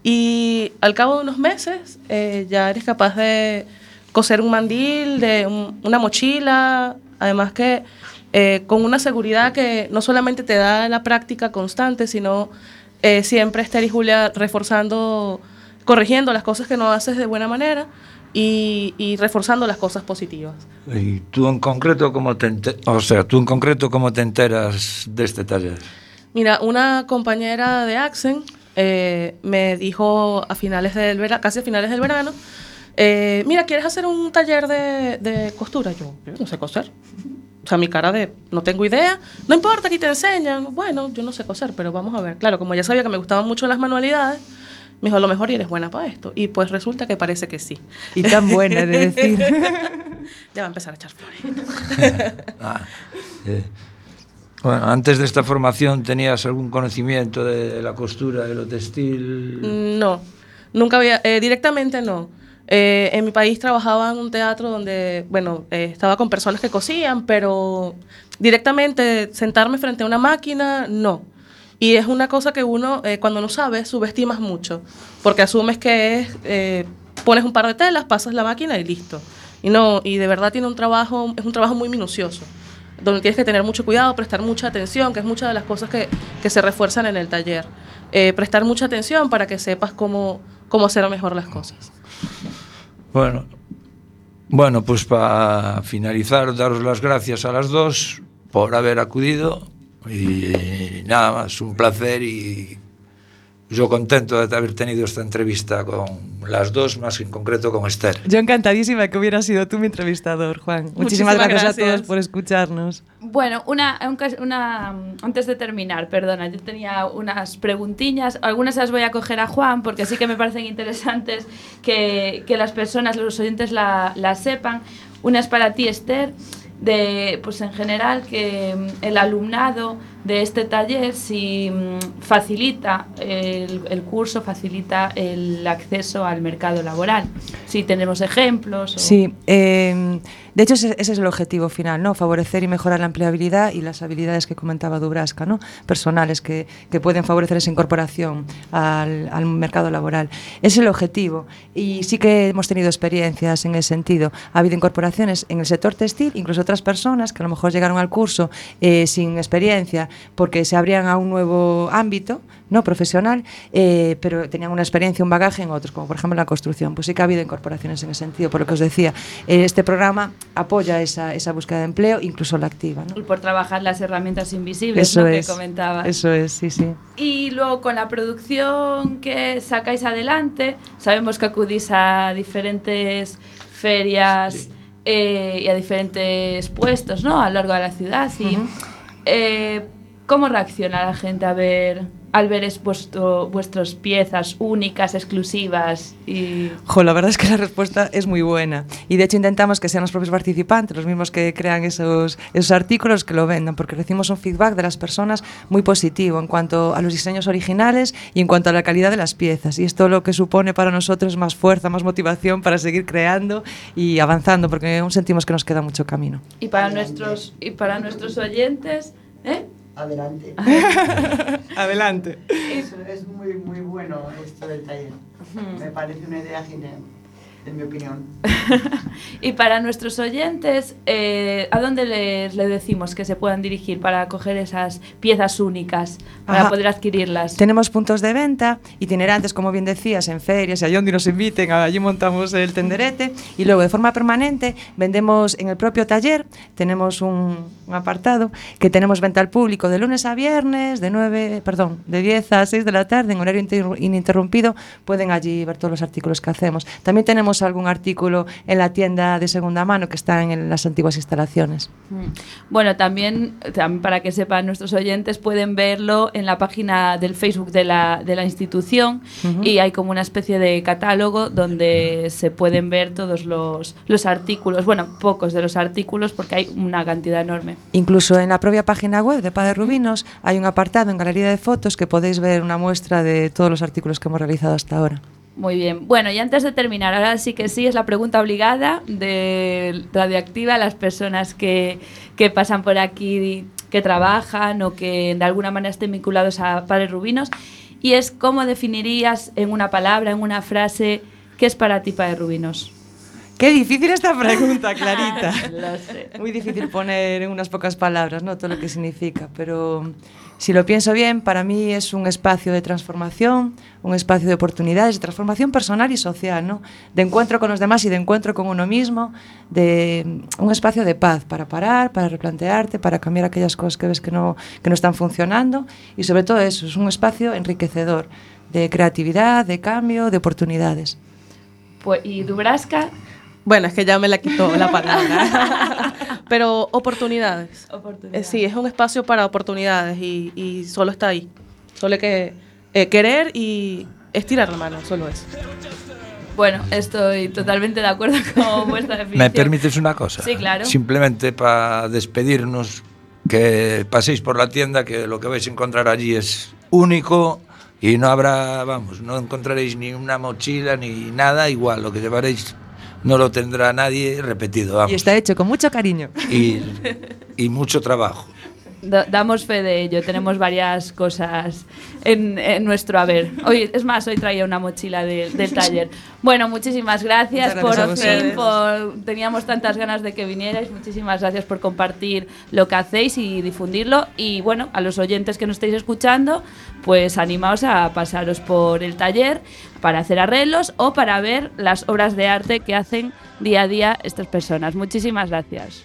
Y al cabo de unos meses eh, ya eres capaz de coser un mandil, de un- una mochila, además que eh, con una seguridad que no solamente te da la práctica constante, sino eh, siempre Esther y Julia reforzando, corrigiendo las cosas que no haces de buena manera y, y reforzando las cosas positivas. Y tú en concreto, ¿cómo te o sea, tú en concreto, ¿cómo te enteras de este taller? Mira, una compañera de Axen eh, me dijo a finales del verano, casi a finales del verano, eh, mira, ¿quieres hacer un taller de, de costura? Yo, yo no sé coser. O sea, mi cara de, no tengo idea, no importa, aquí te enseñan. Bueno, yo no sé coser, pero vamos a ver. Claro, como ya sabía que me gustaban mucho las manualidades, me dijo, a lo mejor eres buena para esto. Y pues resulta que parece que sí. Y tan buena, de decir. ya va a empezar a echar flores. Ah, eh, bueno, antes de esta formación, ¿tenías algún conocimiento de la costura, de lo textil? No, nunca había, eh, directamente no. Eh, en mi país trabajaba en un teatro donde, bueno, eh, estaba con personas que cosían, pero directamente sentarme frente a una máquina, no. Y es una cosa que uno, eh, cuando no sabe, subestimas mucho, porque asumes que es, eh, pones un par de telas, pasas la máquina y listo. Y no, y de verdad tiene un trabajo, es un trabajo muy minucioso, donde tienes que tener mucho cuidado, prestar mucha atención, que es muchas de las cosas que, que se refuerzan en el taller. Eh, prestar mucha atención para que sepas cómo, cómo hacer mejor las cosas. Bueno, bueno, pues para finalizar, daros las gracias a las dos por haber acudido y nada más, un placer y yo contento de haber tenido esta entrevista con las dos, más en concreto con Esther. Yo encantadísima que hubieras sido tú mi entrevistador, Juan. Muchísimas, Muchísimas gracias, a gracias. todos por escucharnos. Bueno, una, una, antes de terminar, perdona, yo tenía unas preguntiñas, algunas las voy a coger a Juan porque sí que me parecen interesantes que, que las personas, los oyentes la, la sepan. Una es para ti, Esther, de, pues en general, que mm, el alumnado de este taller, si mm, facilita el, el curso, facilita el acceso al mercado laboral. Si tenemos ejemplos. Sí, eh, de hecho ese, ese es el objetivo final, ¿no? Favorecer y mejorar la empleabilidad y las habilidades que comentaba Dubrasca, ¿no? Personales que, que pueden favorecer esa incorporación al, al mercado laboral. Es el objetivo y sí que hemos tenido experiencias en ese sentido. Ha habido incorporaciones en el sector textil, incluso otras personas que a lo mejor llegaron al curso eh, sin experiencia porque se abrían a un nuevo ámbito no profesional, eh, pero tenían una experiencia, un bagaje en otros, como por ejemplo la construcción. Pues sí que ha habido incorporaciones en ese sentido, por lo que os decía. eh, este programa apoya esa, esa búsqueda de empleo, incluso la activa. ¿no? y por trabajar las herramientas invisibles Eso ¿no? es. que comentabas. Eso es, sí, sí. Y luego con la producción que sacáis adelante, sabemos que acudís a diferentes ferias eh, y a diferentes puestos ¿no? a lo largo de la ciudad. Y, eh, ¿Cómo reacciona la gente a ver, al ver es vuestro, vuestras piezas únicas, exclusivas? Y... Jo, la verdad es que la respuesta es muy buena. Y de hecho intentamos que sean los propios participantes, los mismos que crean esos, esos artículos, que lo vendan, porque recibimos un feedback de las personas muy positivo en cuanto a los diseños originales y en cuanto a la calidad de las piezas. Y esto lo que supone para nosotros es más fuerza, más motivación para seguir creando y avanzando, porque aún sentimos que nos queda mucho camino. Y para nuestros y para nuestros oyentes, ¿eh? Adelante. Adelante. Eso es muy, muy bueno esto del taller. Me parece una idea genial, en mi opinión. Y para nuestros oyentes, eh, ¿a dónde les, les decimos que se puedan dirigir para coger esas piezas únicas, para Ajá. poder adquirirlas? Tenemos puntos de venta itinerantes, como bien decías, en ferias, y allí donde nos inviten, allí montamos el tenderete. Y luego, de forma permanente, vendemos en el propio taller, tenemos un, un apartado que tenemos venta al público de lunes a viernes, de 9, perdón, de 10 a 6 de la tarde, en horario inter- ininterrumpido, pueden allí ver todos los artículos que hacemos. También tenemos algún artículo en la tienda de segunda mano que está en las antiguas instalaciones. Mm. Bueno, también, también para que sepan nuestros oyentes, pueden verlo en la página del Facebook de la, de la institución y hay como una especie de catálogo donde se pueden ver todos los, los artículos, bueno, pocos de los artículos porque hay una cantidad enorme. Incluso en la propia página web de Padre Rubinos hay un apartado en Galería de Fotos que podéis ver una muestra de todos los artículos que hemos realizado hasta ahora. Muy bien. Bueno, y antes de terminar, ahora sí que sí, es la pregunta obligada de Radioactiva a las personas que, que pasan por aquí, que trabajan o que de alguna manera estén vinculados a Padres Rubinos. Y es cómo definirías en una palabra, en una frase, qué es para ti Padres Rubinos. Qué difícil esta pregunta, Clarita. Lo sé. Muy difícil poner en unas pocas palabras ¿no? todo lo que significa, pero si lo pienso bien, para mí es un espacio de transformación, un espacio de oportunidades, de transformación personal y social, ¿no? De encuentro con los demás y de encuentro con uno mismo, de mm, un espacio de paz para parar, para replantearte, para cambiar aquellas cosas que ves que no, que no están funcionando y sobre todo eso, es un espacio enriquecedor de creatividad, de cambio, de oportunidades. Pues, y Dubrasca, Bueno, es que ya me la quitó la palabra. Pero oportunidades. Eh, sí, es un espacio para oportunidades y, y solo está ahí. Solo hay que eh, querer y estirar la mano, solo eso. Bueno, estoy totalmente de acuerdo con vuestra definición. ¿Me permites una cosa? Sí, claro. Simplemente para despedirnos, que paséis por la tienda, que lo que vais a encontrar allí es único y no habrá, vamos, no encontraréis ni una mochila ni nada igual, lo que llevaréis no lo tendrá nadie repetido, vamos. Y está hecho con mucho cariño. Y, y mucho trabajo. Da- damos fe de ello, tenemos varias cosas en, en nuestro haber. Hoy, es más, hoy traía una mochila de- del taller. Bueno, muchísimas gracias, gracias por fin, por, teníamos tantas ganas de que vinierais. Muchísimas gracias por compartir lo que hacéis y difundirlo. Y bueno, a los oyentes que nos estáis escuchando, pues animaos a pasaros por el taller para hacer arreglos o para ver las obras de arte que hacen día a día estas personas. Muchísimas gracias.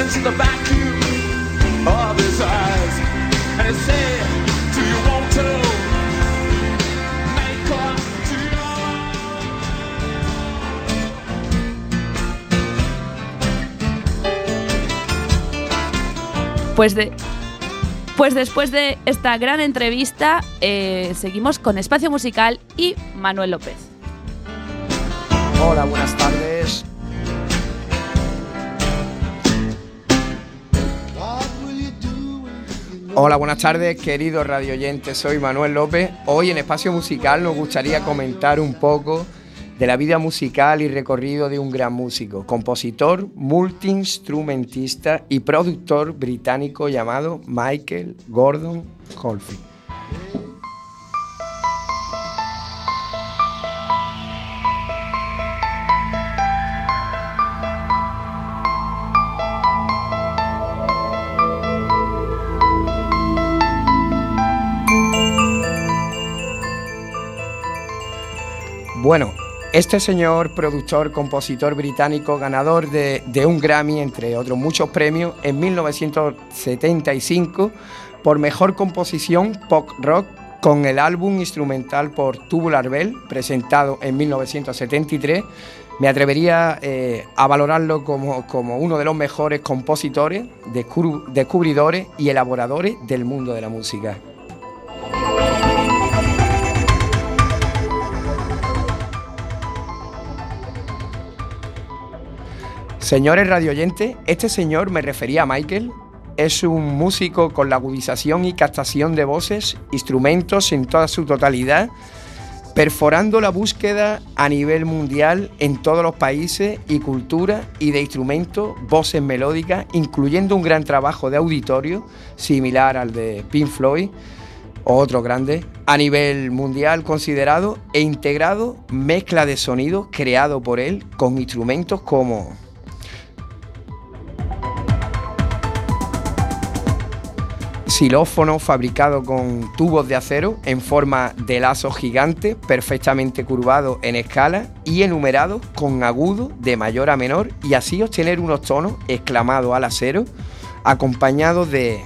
into the vacuum of his eyes, and he said, Do you want to make up to you? Pues de. Pues después de esta gran entrevista, eh, seguimos con Espacio Musical y Manuel López. Hola, buenas tardes. Hola, buenas tardes, queridos radio oyentes. Soy Manuel López. Hoy en Espacio Musical nos gustaría comentar un poco de la vida musical y recorrido de un gran músico, compositor, multiinstrumentista y productor británico llamado Michael Gordon Colfi. Bueno, este señor productor, compositor británico, ganador de, un Grammy, entre otros muchos premios, en 1975 por mejor composición pop rock con el álbum instrumental por Tubular Bell, presentado en 1973. Me atrevería eh, a valorarlo como, como uno de los mejores compositores, descubridores y elaboradores del mundo de la música. Señores radioyentes, este señor me refería a Michael. Es un músico con la agudización y captación de voces, instrumentos en toda su totalidad, perforando la búsqueda a nivel mundial en todos los países y culturas y de instrumentos, voces melódicas, incluyendo un gran trabajo de auditorio similar al de Pink Floyd o otro grande, a nivel mundial considerado e integrado mezcla de sonidos creado por él con instrumentos como xilófono fabricado con tubos de acero en forma de lazo gigante, perfectamente curvado en escala y enumerado con agudo de mayor a menor y así obtener unos tonos exclamados al acero acompañados de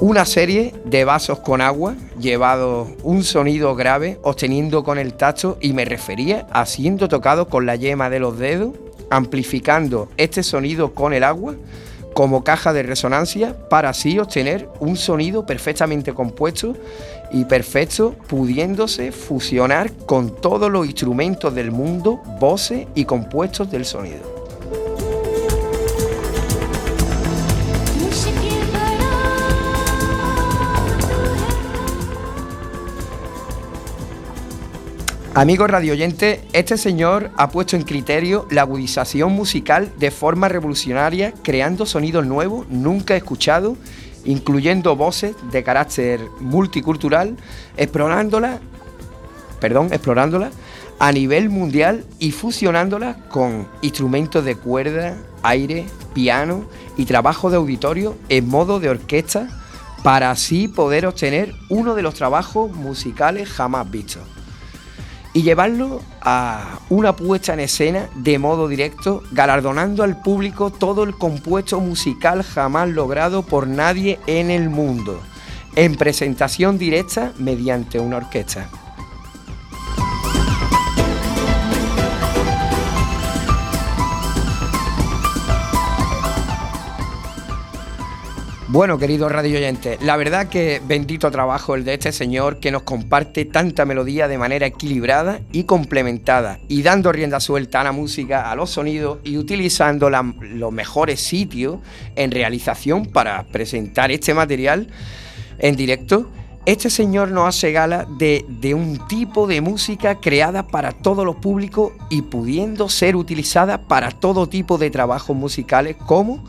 Una serie de vasos con agua llevados un sonido grave, obteniendo con el tacto y me refería a siendo tocado con la yema de los dedos, amplificando este sonido con el agua como caja de resonancia para así obtener un sonido perfectamente compuesto y perfecto, pudiéndose fusionar con todos los instrumentos del mundo, voces y compuestos del sonido. Amigos radioyentes, este señor ha puesto en criterio la agudización musical de forma revolucionaria, creando sonidos nuevos, nunca escuchados, incluyendo voces de carácter multicultural, explorándola, perdón, a nivel mundial y fusionándola con instrumentos de cuerda, aire, piano y trabajo de auditorio en modo de orquesta para así poder obtener uno de los trabajos musicales jamás vistos y llevarlo a una puesta en escena de modo directo, galardonando al público todo el compuesto musical jamás logrado por nadie en el mundo, en presentación directa mediante una orquesta. Bueno, queridos radio oyentes, la verdad que bendito trabajo el de este señor que nos comparte tanta melodía de manera equilibrada y complementada y dando rienda suelta a la música, a los sonidos y utilizando los mejores sitios en realización para presentar este material en directo. Este señor nos hace gala de, de un tipo de música creada para todos los públicos y pudiendo ser utilizada para todo tipo de trabajos musicales como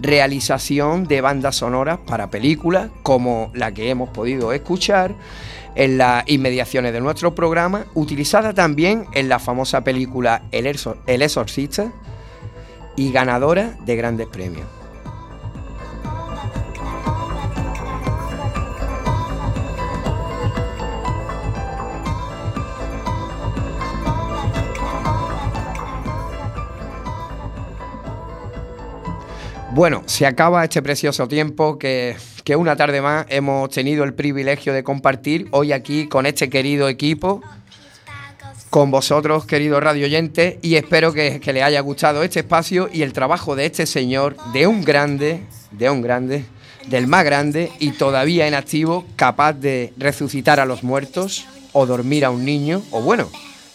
realización de bandas sonoras para películas como la que hemos podido escuchar en las inmediaciones de nuestro programa, utilizada también en la famosa película El, Exorcista y ganadora de grandes premios. Bueno, se acaba este precioso tiempo que, una tarde más hemos tenido el privilegio de compartir hoy aquí con este querido equipo, con vosotros, queridos radio oyentes, y espero que, que les haya gustado este espacio y el trabajo de este señor, de un grande, de un grande, del más grande y todavía en activo, capaz de resucitar a los muertos o dormir a un niño, o bueno,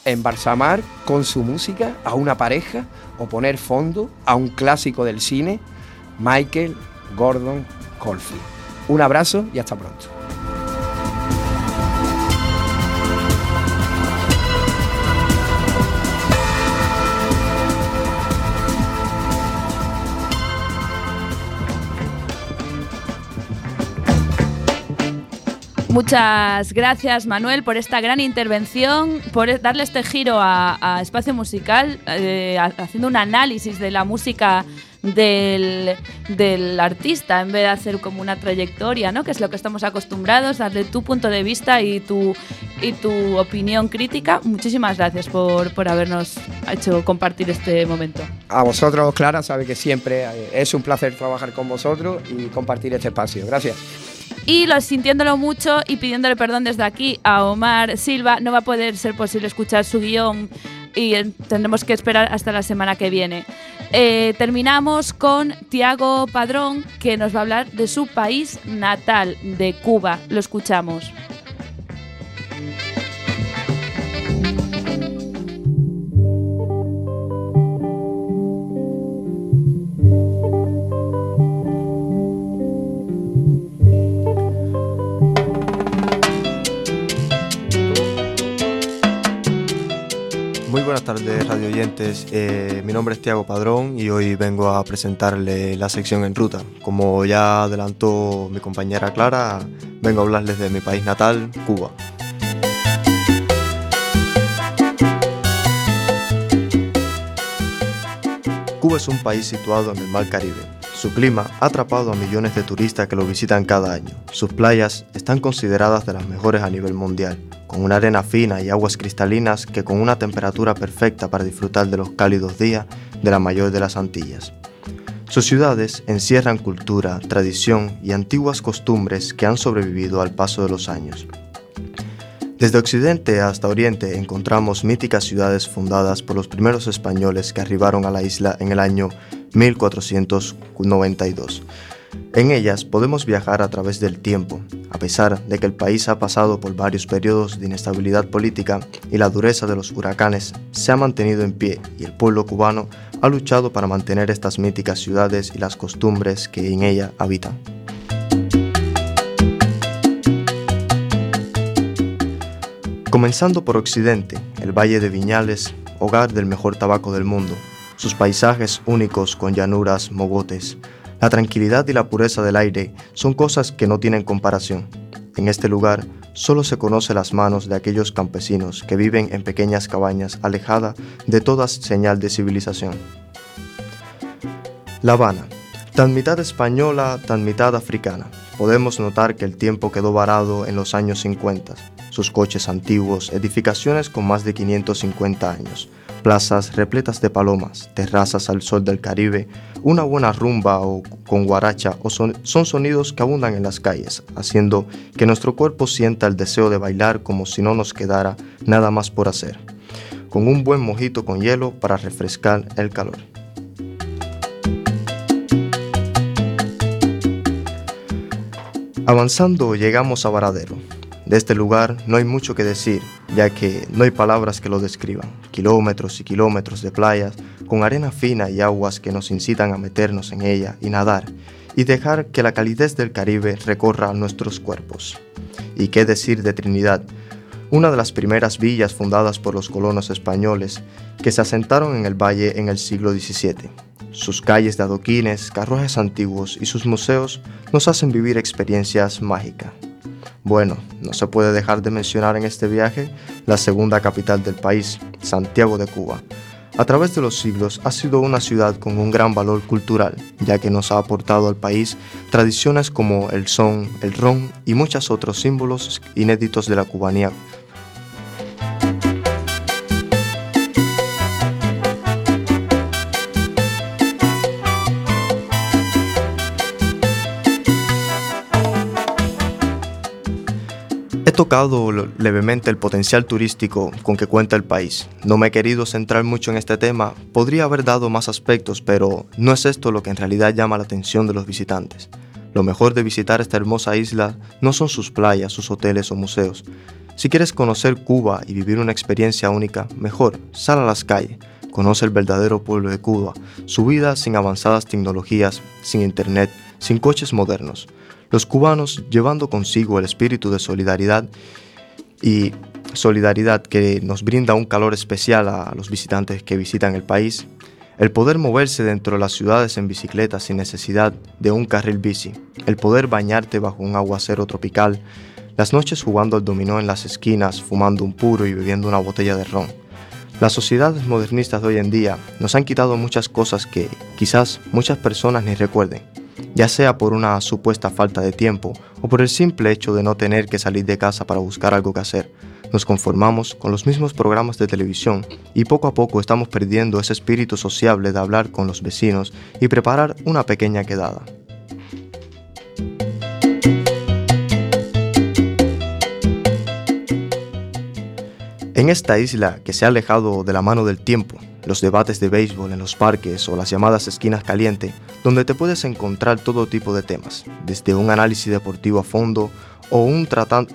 embalsamar con su música a una pareja o poner fondo a un clásico del cine Michael Gordon Caulfield. Un abrazo y hasta pronto. Muchas gracias Manuel por esta gran intervención, por darle este giro a, Espacio Musical, eh, haciendo un análisis de la música del, artista en vez de hacer como una trayectoria, ¿no? Que es lo que estamos acostumbrados, darle tu punto de vista y tu, y tu opinión crítica. Muchísimas gracias por, por habernos hecho compartir este momento. A vosotros, Clara, sabe que siempre es un placer trabajar con vosotros y compartir este espacio. Gracias. Y lo, sintiéndolo mucho y pidiéndole perdón desde aquí a Omar Silva, no va a poder ser posible escuchar su guion y tendremos que esperar hasta la semana que viene. Eh, terminamos con Tiago Padrón, que nos va a hablar de su país natal, de Cuba. Lo escuchamos. Buenas tardes, radio oyentes. Eh, mi nombre es Tiago Padrón y hoy vengo a presentarle la sección en ruta. Como ya adelantó mi compañera Clara, vengo a hablarles de mi país natal, Cuba. Cuba es un país situado en el Mar Caribe. Su clima ha atrapado a millones de turistas que lo visitan cada año. Sus playas están consideradas de las mejores a nivel mundial con una arena fina y aguas cristalinas que con una temperatura perfecta para disfrutar de los cálidos días de la mayor de las Antillas. Sus ciudades encierran cultura, tradición y antiguas costumbres que han sobrevivido al paso de los años. Desde Occidente hasta Oriente encontramos míticas ciudades fundadas por los primeros españoles que arribaron a la isla en el año 1492. En ellas podemos viajar a través del tiempo, a pesar de que el país ha pasado por varios periodos de inestabilidad política y la dureza de los huracanes se ha mantenido en pie y el pueblo cubano ha luchado para mantener estas míticas ciudades y las costumbres que en ella habitan. Comenzando por Occidente, el Valle de Viñales, hogar del mejor tabaco del mundo, sus paisajes únicos con llanuras, mogotes, la tranquilidad y la pureza del aire son cosas que no tienen comparación. En este lugar solo se conoce las manos de aquellos campesinos que viven en pequeñas cabañas alejadas de toda señal de civilización. La Habana, tan mitad española, tan mitad africana. Podemos notar que el tiempo quedó varado en los años 50 sus coches antiguos, edificaciones con más de 550 años, plazas repletas de palomas, terrazas al sol del Caribe, una buena rumba o con guaracha o son, son, sonidos que abundan en las calles, haciendo que nuestro cuerpo sienta el deseo de bailar como si no nos quedara nada más por hacer, con un buen mojito con hielo para refrescar el calor. Avanzando llegamos a Varadero, de este lugar no hay mucho que decir, ya que no hay palabras que lo describan. Kilómetros y kilómetros de playas, con arena fina y aguas que nos incitan a meternos en ella y nadar, y dejar que la calidez del Caribe recorra nuestros cuerpos. ¿Y qué decir de Trinidad? Una de las primeras villas fundadas por los colonos españoles que se asentaron en el valle en el siglo XVII. Sus calles de adoquines, carruajes antiguos y sus museos nos hacen vivir experiencias mágicas. Bueno, no se puede dejar de mencionar en este viaje la segunda capital del país, Santiago de Cuba. A través de los siglos ha sido una ciudad con un gran valor cultural, ya que nos ha aportado al país tradiciones como el son, el ron y muchos otros símbolos inéditos de la cubanía He tocado levemente el potencial turístico con que cuenta el país. No me he querido centrar mucho en este tema, podría haber dado más aspectos, pero no es esto lo que en realidad llama la atención de los visitantes. Lo mejor de visitar esta hermosa isla no son sus playas, sus hoteles o museos. Si quieres conocer Cuba y vivir una experiencia única, mejor, sal a las calles, conoce el verdadero pueblo de Cuba, su vida sin avanzadas tecnologías, sin internet, sin coches modernos. Los cubanos, llevando consigo el espíritu de solidaridad y solidaridad que nos brinda un calor especial a los visitantes que visitan el país, el poder moverse dentro de las ciudades en bicicleta sin necesidad de un carril bici, el poder bañarte bajo un aguacero tropical, las noches jugando al dominó en las esquinas, fumando un puro y bebiendo una botella de ron. Las sociedades modernistas de hoy en día nos han quitado muchas cosas que quizás muchas personas ni recuerden, ya sea por una supuesta falta de tiempo o por el simple hecho de no tener que salir de casa para buscar algo que hacer. Nos conformamos con los mismos programas de televisión y poco a poco estamos perdiendo ese espíritu sociable de hablar con los vecinos y preparar una pequeña quedada. En esta isla que se ha alejado de la mano del tiempo, los debates de béisbol en los parques o las llamadas esquinas caliente, donde te puedes encontrar todo tipo de temas, desde un análisis deportivo a fondo o, un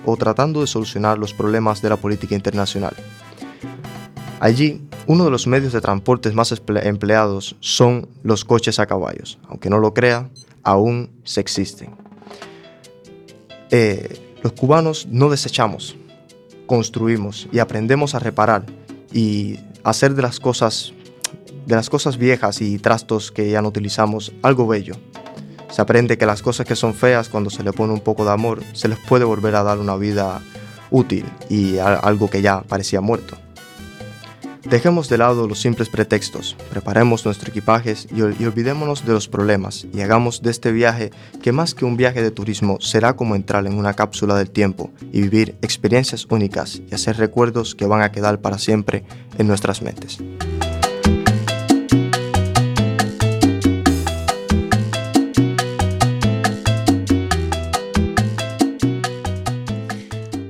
o tratando de solucionar los problemas de la política internacional. Allí, uno de los medios de transporte más empleados son los coches a caballos. Aunque no lo crea, aún se existen. Eh, los cubanos no desechamos, construimos y aprendemos a reparar y hacer de las cosas de las cosas viejas y trastos que ya no utilizamos algo bello. Se aprende que las cosas que son feas cuando se le pone un poco de amor se les puede volver a dar una vida útil y algo que ya parecía muerto. Dejemos de lado los simples pretextos, preparemos nuestros equipajes y, y, olvidémonos de los problemas y hagamos de este viaje que más que un viaje de turismo será como entrar en una cápsula del tiempo y vivir experiencias únicas y hacer recuerdos que van a quedar para siempre en nuestras mentes.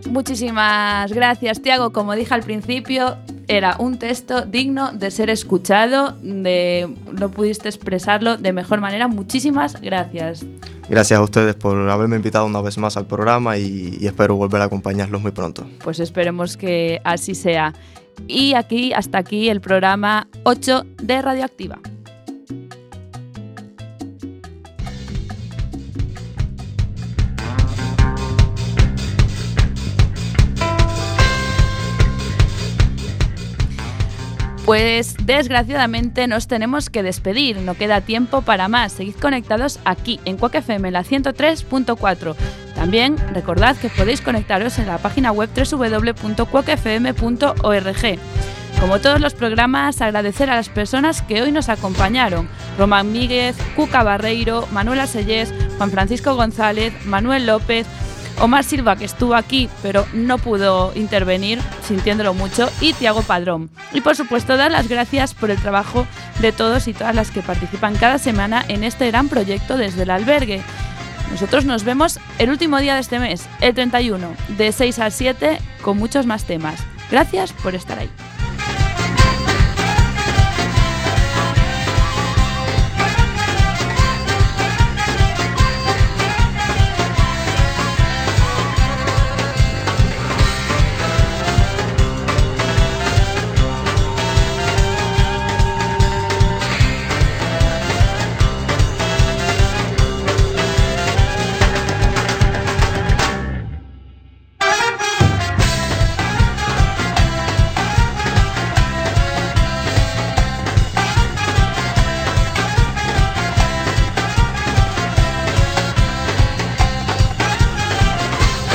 Muchísimas gracias, Tiago. Como dije al principio, era un texto digno de ser escuchado, de no pudiste expresarlo de mejor manera. Muchísimas gracias. Gracias a ustedes por haberme invitado una vez más al programa y, y espero volver a acompañarlos muy pronto. Pues esperemos que así sea. Y aquí, hasta aquí, el programa 8 de Radioactiva. Pues desgraciadamente nos tenemos que despedir, no queda tiempo para más. Seguid conectados aquí en Quack FM, la 103.4. También recordad que podéis conectaros en la página web www.quackfm.org. Como todos los programas, agradecer a las personas que hoy nos acompañaron. Román Míguez, Cuca Barreiro, Manuela Sellés, Juan Francisco González, Manuel López, Omar Silva, que estuvo aquí pero no pudo intervenir, sintiéndolo mucho, y Tiago Padrón. Y por supuesto, dar las gracias por el trabajo de todos y todas las que participan cada semana en este gran proyecto desde el albergue. Nosotros nos vemos el último día de este mes, el 31, de 6 a 7, con muchos más temas. Gracias por estar ahí.